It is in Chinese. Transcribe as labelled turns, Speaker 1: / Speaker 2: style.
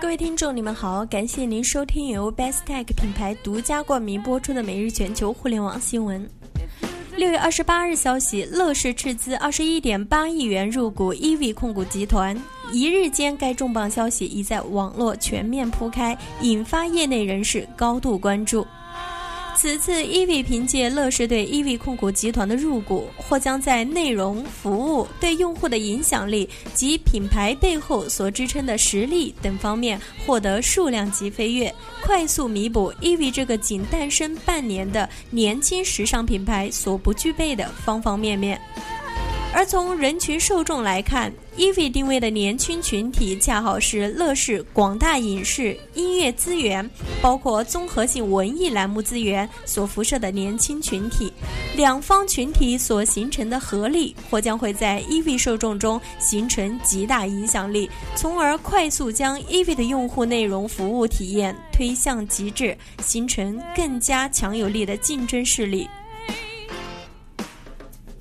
Speaker 1: 各位听众，你们好，感谢您收听由 Best Tech 品牌独家冠名播出的每日全球互联网新闻。六月二十八日消息，乐视斥资二十一点八亿元入股 EV 控股集团，一日间该重磅消息已在网络全面铺开，引发业内人士高度关注。此次 EV 凭借乐视对 EV 控股集团的入股，或将在内容、服务、对用户的影响力及品牌背后所支撑的实力等方面获得数量级飞跃，快速弥补 EV 这个仅诞生半年的年轻时尚品牌所不具备的方方面面。而从人群受众来看，EVE 定位的年轻群体恰好是乐视广大影视、音乐资源，包括综合性文艺栏目资源所辐射的年轻群体。两方群体所形成的合力，或将会在 EVE 受众中形成极大影响力，从而快速将 EVE 的用户内容服务体验推向极致，形成更加强有力的竞争势力。